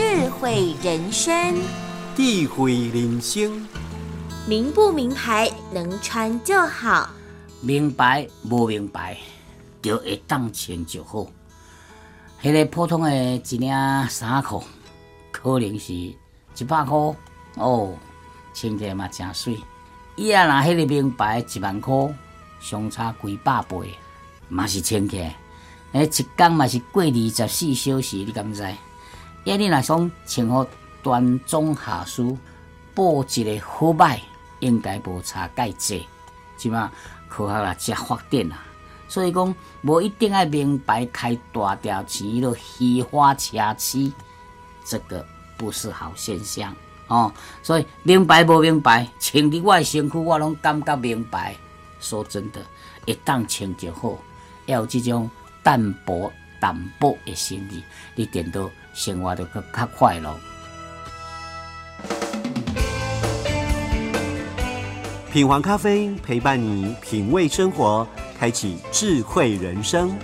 智慧人生，智慧人生，明不明牌能穿就好，明白无明白就会当穿就好。迄个普通的一领衫裤，可能是一百块哦，穿起来嘛真水。伊啊，若迄个名牌一万块，相差几百倍，嘛是穿起来。迄一工嘛是过二十四小时，你敢知？因你若想穿好端庄下书，布一个好歹，应该无差介济。即马科学也遮发展啊。所以讲，无一定爱明白开大条钱，咯虚华奢侈，这个不是好现象哦。所以明白无明白，穿伫我身躯，我拢感觉明白。说真的，一旦穿就好，要有这种淡薄淡薄的心意，你点到生活就更较快乐。品黄咖啡陪伴你品味生活。开启智慧人生。